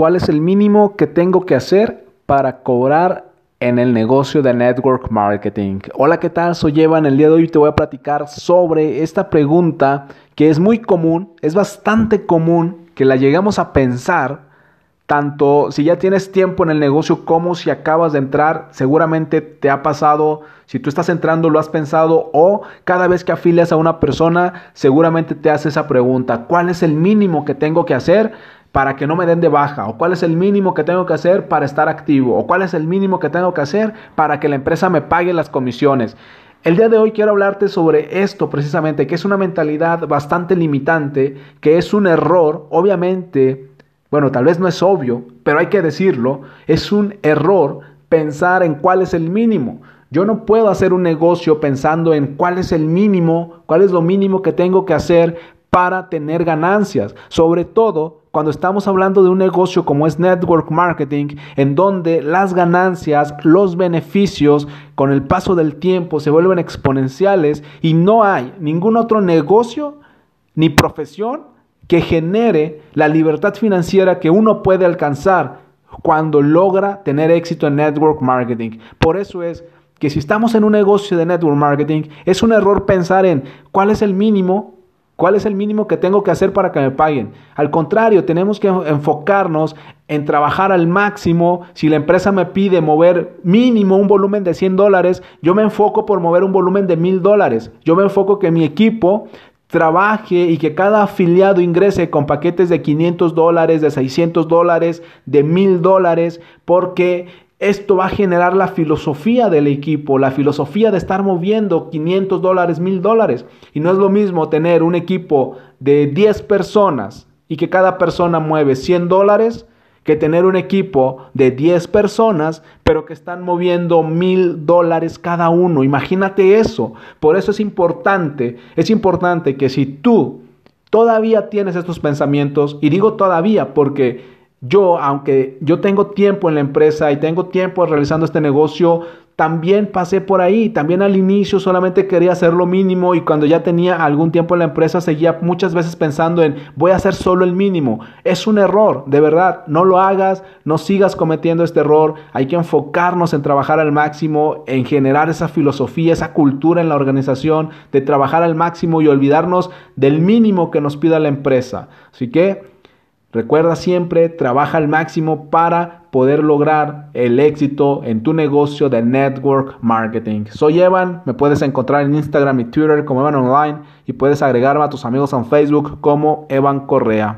¿Cuál es el mínimo que tengo que hacer para cobrar en el negocio de network marketing? Hola, ¿qué tal? Soy Eva. En el día de hoy te voy a platicar sobre esta pregunta que es muy común, es bastante común que la llegamos a pensar tanto si ya tienes tiempo en el negocio como si acabas de entrar, seguramente te ha pasado, si tú estás entrando lo has pensado o cada vez que afilias a una persona, seguramente te hace esa pregunta, ¿cuál es el mínimo que tengo que hacer para que no me den de baja? ¿O cuál es el mínimo que tengo que hacer para estar activo? ¿O cuál es el mínimo que tengo que hacer para que la empresa me pague las comisiones? El día de hoy quiero hablarte sobre esto precisamente, que es una mentalidad bastante limitante, que es un error, obviamente, bueno, tal vez no es obvio, pero hay que decirlo, es un error pensar en cuál es el mínimo. Yo no puedo hacer un negocio pensando en cuál es el mínimo, cuál es lo mínimo que tengo que hacer para tener ganancias. Sobre todo cuando estamos hablando de un negocio como es network marketing, en donde las ganancias, los beneficios con el paso del tiempo se vuelven exponenciales y no hay ningún otro negocio ni profesión que genere la libertad financiera que uno puede alcanzar cuando logra tener éxito en network marketing. Por eso es que si estamos en un negocio de network marketing, es un error pensar en cuál es el mínimo, cuál es el mínimo que tengo que hacer para que me paguen. Al contrario, tenemos que enfocarnos en trabajar al máximo. Si la empresa me pide mover mínimo un volumen de 100 dólares, yo me enfoco por mover un volumen de 1000 dólares. Yo me enfoco que mi equipo trabaje y que cada afiliado ingrese con paquetes de 500 dólares, de 600 dólares, de 1000 dólares, porque esto va a generar la filosofía del equipo, la filosofía de estar moviendo 500 dólares, 1000 dólares. Y no es lo mismo tener un equipo de 10 personas y que cada persona mueve 100 dólares que tener un equipo de 10 personas, pero que están moviendo mil dólares cada uno. Imagínate eso. Por eso es importante, es importante que si tú todavía tienes estos pensamientos, y digo todavía porque yo, aunque yo tengo tiempo en la empresa y tengo tiempo realizando este negocio, también pasé por ahí, también al inicio solamente quería hacer lo mínimo y cuando ya tenía algún tiempo en la empresa seguía muchas veces pensando en voy a hacer solo el mínimo. Es un error, de verdad, no lo hagas, no sigas cometiendo este error, hay que enfocarnos en trabajar al máximo, en generar esa filosofía, esa cultura en la organización de trabajar al máximo y olvidarnos del mínimo que nos pida la empresa. Así que Recuerda siempre, trabaja al máximo para poder lograr el éxito en tu negocio de network marketing. Soy Evan, me puedes encontrar en Instagram y Twitter como Evan Online y puedes agregarme a tus amigos en Facebook como Evan Correa.